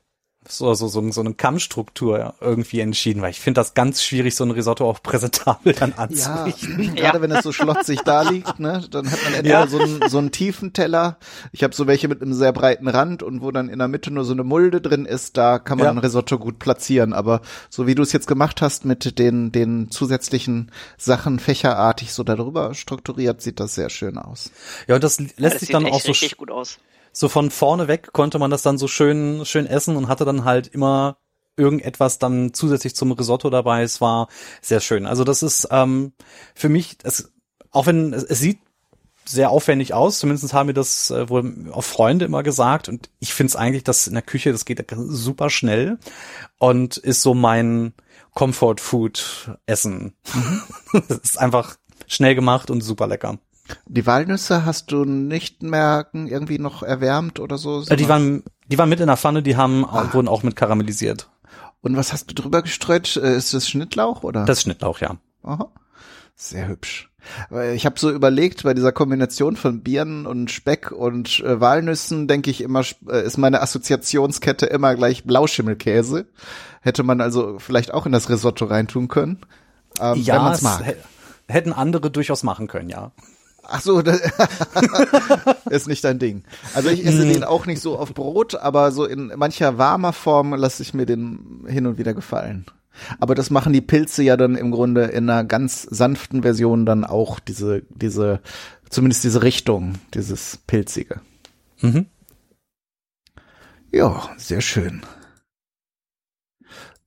E: so, so, so, so eine Kammstruktur irgendwie entschieden, weil ich finde das ganz schwierig, so ein Risotto auch präsentabel dann anzurichten.
A: Ja, gerade wenn es so schlotzig da liegt, ne, dann hat man entweder ja. so, einen, so einen tiefen Teller. Ich habe so welche mit einem sehr breiten Rand und wo dann in der Mitte nur so eine Mulde drin ist, da kann man ja. ein Risotto gut platzieren. Aber so wie du es jetzt gemacht hast mit den, den zusätzlichen Sachen fächerartig so darüber strukturiert, sieht das sehr schön aus.
E: Ja, und das lässt ja, das sich dann auch so
C: gut aus
E: so von vorne weg konnte man das dann so schön, schön essen und hatte dann halt immer irgendetwas dann zusätzlich zum Risotto dabei. Es war sehr schön. Also das ist ähm, für mich, es, auch wenn es, es sieht sehr aufwendig aus, zumindest haben mir das äh, wohl auch Freunde immer gesagt und ich finde es eigentlich, dass in der Küche, das geht super schnell und ist so mein Comfort Food Essen. Mhm. das ist einfach schnell gemacht und super lecker.
A: Die Walnüsse hast du nicht merken irgendwie noch erwärmt oder so?
E: Äh, die waren, die waren mit in der Pfanne, die haben, ah. wurden auch mit karamellisiert.
A: Und was hast du drüber gestreut? Äh, ist das Schnittlauch oder?
E: Das Schnittlauch, ja.
A: Aha. Sehr hübsch. Ich habe so überlegt, bei dieser Kombination von Birnen und Speck und äh, Walnüssen, denke ich immer, äh, ist meine Assoziationskette immer gleich Blauschimmelkäse. Hätte man also vielleicht auch in das Risotto reintun können.
E: Ähm, ja, wenn man's mag. hätten andere durchaus machen können, ja.
A: Ach so, das ist nicht dein Ding. Also ich esse den auch nicht so auf Brot, aber so in mancher warmer Form lasse ich mir den hin und wieder gefallen. Aber das machen die Pilze ja dann im Grunde in einer ganz sanften Version dann auch diese, diese, zumindest diese Richtung, dieses Pilzige. Mhm. Ja, sehr schön.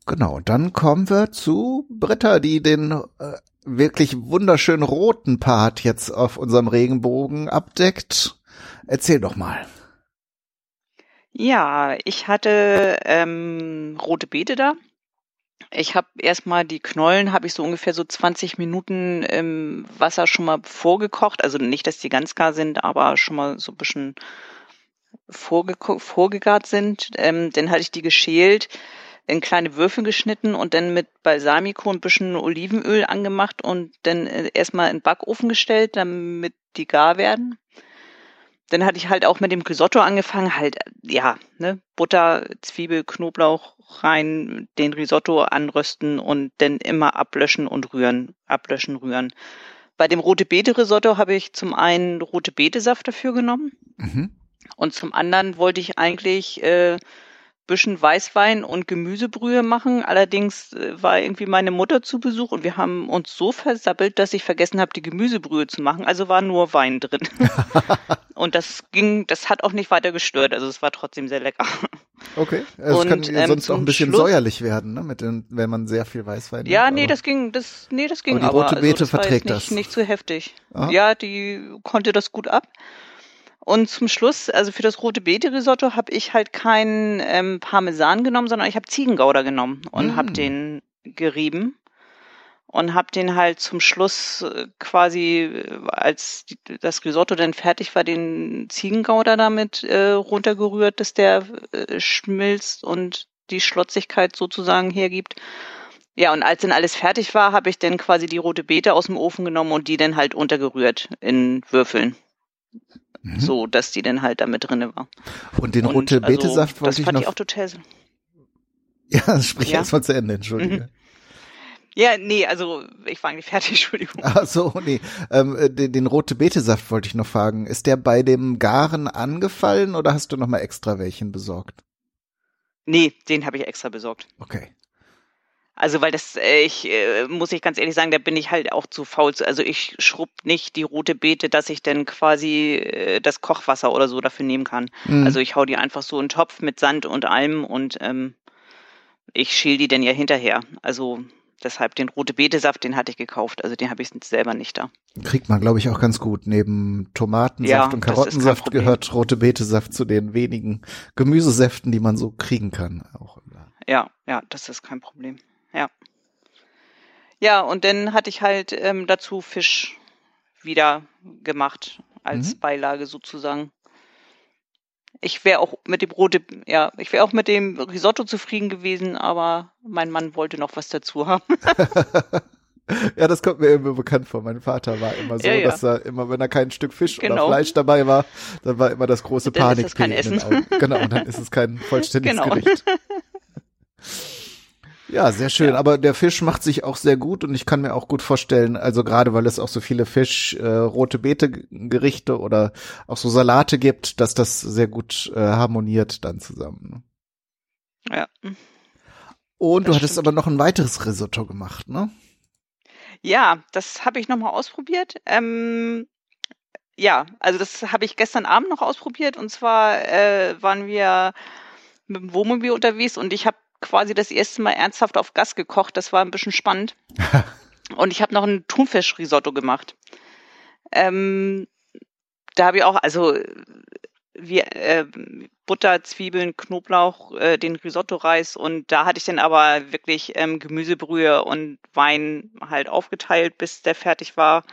A: Genau, dann kommen wir zu Britta, die den äh, wirklich wunderschönen roten Part jetzt auf unserem Regenbogen abdeckt. Erzähl doch mal.
C: Ja, ich hatte ähm, rote Beete da. Ich habe erstmal die Knollen, habe ich so ungefähr so 20 Minuten im Wasser schon mal vorgekocht. Also nicht, dass die ganz gar sind, aber schon mal so ein bisschen vorgegart sind. Ähm, dann hatte ich die geschält in kleine Würfel geschnitten und dann mit Balsamico und ein bisschen Olivenöl angemacht und dann äh, erstmal in den Backofen gestellt, damit die gar werden. Dann hatte ich halt auch mit dem Risotto angefangen, halt, ja, ne, Butter, Zwiebel, Knoblauch rein, den Risotto anrösten und dann immer ablöschen und rühren, ablöschen, rühren. Bei dem rote Beete Risotto habe ich zum einen rote Betesaft dafür genommen mhm. und zum anderen wollte ich eigentlich äh, bisschen Weißwein und Gemüsebrühe machen. Allerdings äh, war irgendwie meine Mutter zu Besuch und wir haben uns so versappelt, dass ich vergessen habe, die Gemüsebrühe zu machen. Also war nur Wein drin. und das ging, das hat auch nicht weiter gestört. Also es war trotzdem sehr lecker.
A: Okay. Also und, es kann ähm, sonst auch ein bisschen Schluss, säuerlich werden, ne? Mit den, wenn man sehr viel Weißwein
C: Ja, nimmt, nee, das ging, das, nee, das ging
A: aber. Die rote aber, Beete also, das verträgt
C: nicht,
A: das.
C: Nicht zu heftig. Aha. Ja, die konnte das gut ab. Und zum Schluss, also für das rote Beete-Risotto habe ich halt keinen ähm, Parmesan genommen, sondern ich habe Ziegengouda genommen und mm. habe den gerieben und habe den halt zum Schluss äh, quasi, äh, als das Risotto dann fertig war, den Ziegengouda damit äh, runtergerührt, dass der äh, schmilzt und die Schlotzigkeit sozusagen hergibt. Ja, und als dann alles fertig war, habe ich dann quasi die rote Beete aus dem Ofen genommen und die dann halt untergerührt in Würfeln. Mhm. So, dass die dann halt da mit drinne war.
A: Und den rote also, Betesaft wollte ich noch. Das fand ich
C: auch total.
A: Ja, sprich ja. erst mal zu Ende, entschuldige. Mhm.
C: Ja, nee, also ich war eigentlich fertig, Entschuldigung.
A: Ach so, nee. Ähm, äh, den, den rote Betesaft wollte ich noch fragen. Ist der bei dem Garen angefallen oder hast du noch mal extra welchen besorgt?
C: Nee, den habe ich extra besorgt.
A: Okay.
C: Also weil das, äh, ich äh, muss ich ganz ehrlich sagen, da bin ich halt auch zu faul. Also ich schrubb nicht die rote Beete, dass ich dann quasi äh, das Kochwasser oder so dafür nehmen kann. Mhm. Also ich hau die einfach so in den Topf mit Sand und allem und ähm, ich schäl die dann ja hinterher. Also deshalb den rote Betesaft, den hatte ich gekauft. Also den habe ich selber nicht da.
A: Kriegt man, glaube ich, auch ganz gut. Neben Tomatensaft ja, und Karottensaft gehört rote Betesaft zu den wenigen Gemüsesäften, die man so kriegen kann. Auch.
C: Ja, ja, das ist kein Problem ja. Ja, und dann hatte ich halt ähm, dazu Fisch wieder gemacht als mhm. Beilage sozusagen. Ich wäre auch mit dem rote, ja, ich wäre auch mit dem Risotto zufrieden gewesen, aber mein Mann wollte noch was dazu haben.
A: Ja, das kommt mir immer bekannt vor. Mein Vater war immer so, ja, ja. dass er immer, wenn er kein Stück Fisch genau. oder Fleisch dabei war, dann war immer das große dann Panik. Ist es kein Essen. Genau, und dann ist es kein vollständiges genau. Gericht. Ja, sehr schön. Ja. Aber der Fisch macht sich auch sehr gut und ich kann mir auch gut vorstellen, also gerade weil es auch so viele Fisch, äh, rote Beete Gerichte oder auch so Salate gibt, dass das sehr gut äh, harmoniert dann zusammen.
C: Ne? Ja.
A: Und das du hattest aber noch ein weiteres Risotto gemacht, ne?
C: Ja, das habe ich nochmal ausprobiert. Ähm, ja, also das habe ich gestern Abend noch ausprobiert und zwar äh, waren wir mit dem Wohnmobil unterwegs und ich habe quasi das erste Mal ernsthaft auf Gas gekocht. Das war ein bisschen spannend. und ich habe noch ein Thunfisch-Risotto gemacht. Ähm, da habe ich auch, also wir, äh, Butter, Zwiebeln, Knoblauch, äh, den Risotto-Reis und da hatte ich dann aber wirklich ähm, Gemüsebrühe und Wein halt aufgeteilt, bis der fertig war.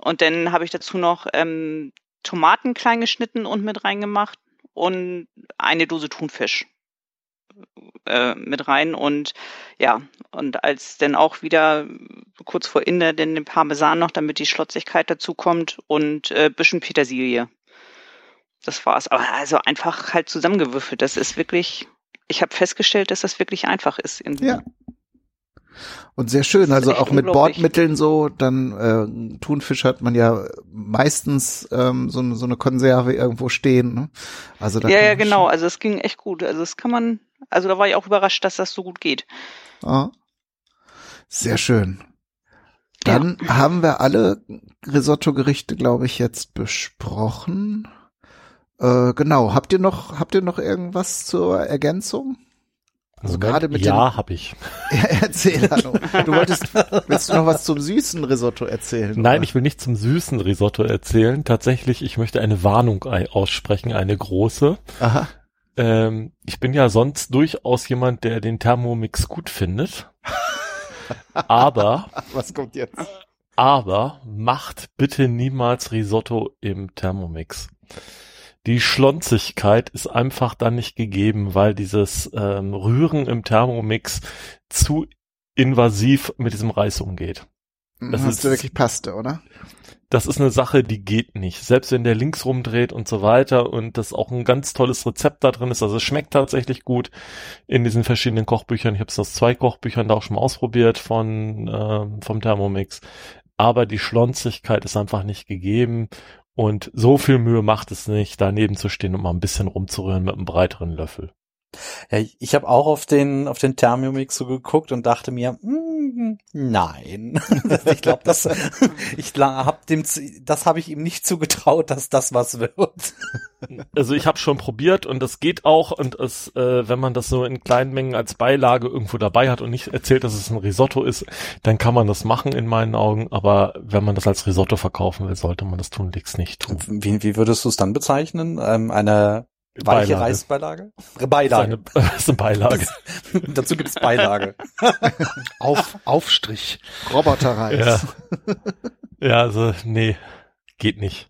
C: Und dann habe ich dazu noch ähm, Tomaten klein geschnitten und mit reingemacht und eine Dose Thunfisch äh, mit rein und ja, und als dann auch wieder kurz vor Ende den Parmesan noch, damit die Schlotzigkeit dazu kommt und äh, bisschen Petersilie. Das war's. Aber also einfach halt zusammengewürfelt. Das ist wirklich, ich habe festgestellt, dass das wirklich einfach ist. Irgendwie.
A: Ja. Und sehr schön, also auch mit Bordmitteln so, dann äh, Thunfisch hat man ja meistens ähm, so, so eine Konserve irgendwo stehen. Ne?
C: Also da ja, ja, genau, also es ging echt gut. Also das kann man, also da war ich auch überrascht, dass das so gut geht.
A: Ah. Sehr schön. Dann ja. haben wir alle Risotto-Gerichte, glaube ich, jetzt besprochen. Äh, genau. Habt ihr noch, habt ihr noch irgendwas zur Ergänzung?
B: Also gerade mit Ja, habe ich.
A: Ja, erzähl, Hanno. Du wolltest, willst du noch was zum süßen Risotto erzählen?
B: Nein, oder? ich will nicht zum süßen Risotto erzählen. Tatsächlich, ich möchte eine Warnung aussprechen, eine große. Aha. Ähm, ich bin ja sonst durchaus jemand, der den Thermomix gut findet. aber.
A: Was kommt jetzt?
B: Aber macht bitte niemals Risotto im Thermomix die Schlonzigkeit ist einfach dann nicht gegeben, weil dieses ähm, Rühren im Thermomix zu invasiv mit diesem Reis umgeht.
A: Das Hast ist wirklich Paste, oder?
B: Das ist eine Sache, die geht nicht. Selbst wenn der links rumdreht und so weiter und das auch ein ganz tolles Rezept da drin ist. Also es schmeckt tatsächlich gut in diesen verschiedenen Kochbüchern. Ich habe es aus zwei Kochbüchern da auch schon mal ausprobiert von äh, vom Thermomix. Aber die Schlonzigkeit ist einfach nicht gegeben und so viel Mühe macht es nicht, daneben zu stehen und mal ein bisschen rumzurühren mit einem breiteren Löffel.
E: Ja, ich habe auch auf den auf den Thermomix so geguckt und dachte mir, mm, nein, ich glaube, das ich hab dem das habe ich ihm nicht zugetraut, dass das was wird.
B: Also ich habe schon probiert und das geht auch und es, äh, wenn man das so in kleinen Mengen als Beilage irgendwo dabei hat und nicht erzählt, dass es ein Risotto ist, dann kann man das machen in meinen Augen. Aber wenn man das als Risotto verkaufen will, sollte man das tunlichst nicht tun.
E: Wie, wie würdest du es dann bezeichnen? Ähm, eine Weiche Beilage. Reisbeilage?
B: Beilage. Das ist eine, Beilage.
E: dazu gibt's Beilage.
D: Auf, Aufstrich.
A: Roboterreis.
B: Ja. ja, also, nee, geht nicht.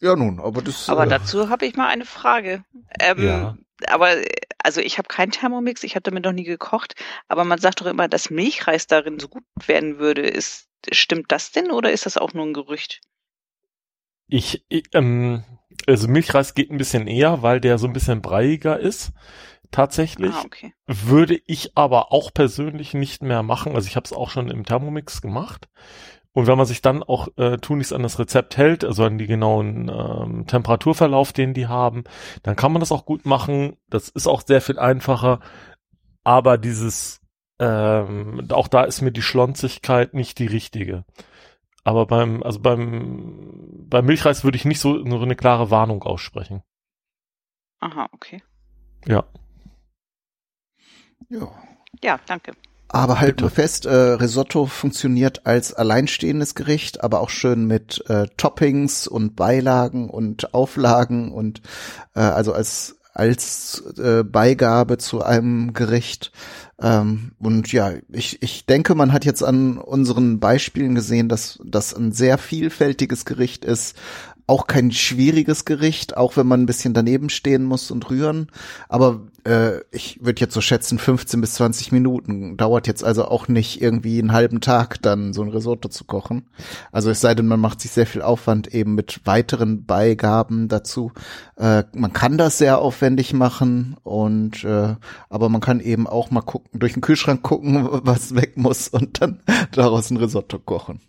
A: Ja, nun, aber das.
C: Aber äh, dazu habe ich mal eine Frage. Ähm, ja. Aber, also ich habe keinen Thermomix, ich habe damit noch nie gekocht, aber man sagt doch immer, dass Milchreis darin so gut werden würde. Ist, stimmt das denn oder ist das auch nur ein Gerücht?
B: Ich, ich ähm, also Milchreis geht ein bisschen eher, weil der so ein bisschen breiiger ist. Tatsächlich. Ah, okay. Würde ich aber auch persönlich nicht mehr machen. Also ich habe es auch schon im Thermomix gemacht. Und wenn man sich dann auch äh, tunlichst an das Rezept hält, also an die genauen ähm, Temperaturverlauf, den die haben, dann kann man das auch gut machen. Das ist auch sehr viel einfacher. Aber dieses, ähm, auch da ist mir die Schlonzigkeit nicht die richtige. Aber beim, also beim, beim Milchreis würde ich nicht so, so eine klare Warnung aussprechen.
C: Aha, okay.
B: Ja.
C: Ja. Ja, danke.
A: Aber halt nur fest, äh, Risotto funktioniert als alleinstehendes Gericht, aber auch schön mit äh, Toppings und Beilagen und Auflagen und äh, also als als äh, Beigabe zu einem Gericht. Ähm, und ja, ich, ich denke, man hat jetzt an unseren Beispielen gesehen, dass das ein sehr vielfältiges Gericht ist, auch kein schwieriges Gericht, auch wenn man ein bisschen daneben stehen muss und rühren. Aber äh, ich würde jetzt so schätzen, 15 bis 20 Minuten. Dauert jetzt also auch nicht irgendwie einen halben Tag dann so ein Risotto zu kochen. Also es sei denn, man macht sich sehr viel Aufwand eben mit weiteren Beigaben dazu. Äh, man kann das sehr aufwendig machen und äh, aber man kann eben auch mal gucken, durch den Kühlschrank gucken, was weg muss und dann daraus ein Risotto kochen.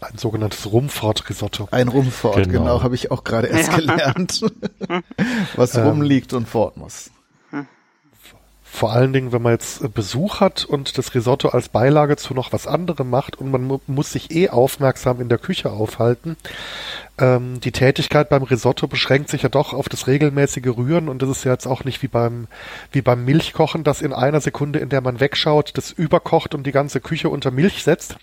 D: Ein sogenanntes Rumfort-Risotto.
A: Ein Rumfort, genau, genau habe ich auch gerade erst ja. gelernt. was ähm, rumliegt und fort muss.
D: Vor allen Dingen, wenn man jetzt Besuch hat und das Risotto als Beilage zu noch was anderem macht und man mu muss sich eh aufmerksam in der Küche aufhalten. Ähm, die Tätigkeit beim Risotto beschränkt sich ja doch auf das regelmäßige Rühren und das ist ja jetzt auch nicht wie beim, wie beim Milchkochen, das in einer Sekunde, in der man wegschaut, das überkocht und die ganze Küche unter Milch setzt.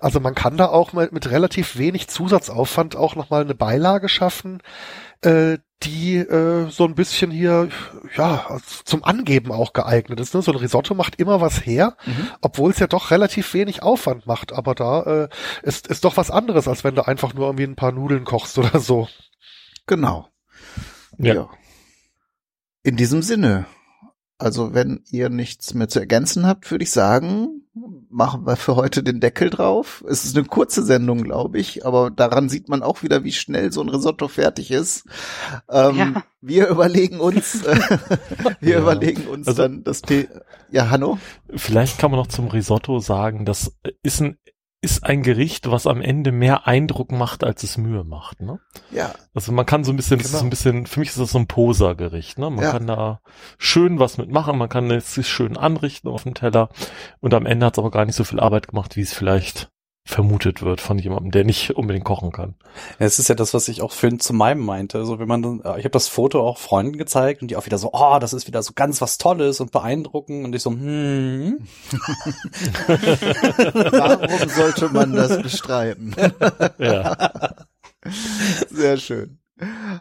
D: Also man kann da auch mit, mit relativ wenig Zusatzaufwand auch nochmal eine Beilage schaffen, äh, die äh, so ein bisschen hier ja zum Angeben auch geeignet ist. Ne? So ein Risotto macht immer was her, mhm. obwohl es ja doch relativ wenig Aufwand macht. Aber da äh, ist, ist doch was anderes, als wenn du einfach nur irgendwie ein paar Nudeln kochst oder so.
A: Genau. ja. ja. In diesem Sinne, also wenn ihr nichts mehr zu ergänzen habt, würde ich sagen, machen wir für heute den Deckel drauf. Es ist eine kurze Sendung, glaube ich, aber daran sieht man auch wieder, wie schnell so ein Risotto fertig ist. Ähm, ja. Wir überlegen uns, wir ja. überlegen uns also, dann das Tee. Ja, Hanno?
B: Vielleicht kann man noch zum Risotto sagen, das ist ein ist ein Gericht, was am Ende mehr Eindruck macht, als es Mühe macht, ne?
A: Ja.
B: Also man kann so ein bisschen, genau. das ist ein bisschen, für mich ist das so ein Poser-Gericht, ne? Man ja. kann da schön was mitmachen, man kann es sich schön anrichten auf dem Teller und am Ende hat es aber gar nicht so viel Arbeit gemacht, wie es vielleicht vermutet wird von jemandem, der nicht unbedingt kochen kann.
E: Es ist ja das, was ich auch für zu meinem meinte. Also wenn man dann, ich habe das Foto auch Freunden gezeigt und die auch wieder so, oh, das ist wieder so ganz was Tolles und beeindruckend und ich so, hm.
A: Warum sollte man das bestreiten? ja. Sehr schön.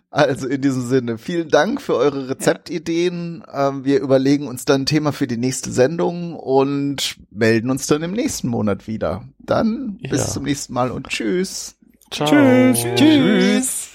A: Also in diesem Sinne, vielen Dank für eure Rezeptideen. Ähm, wir überlegen uns dann ein Thema für die nächste Sendung und melden uns dann im nächsten Monat wieder. Dann bis ja. zum nächsten Mal und tschüss.
B: Ciao. Tschüss. Tschüss.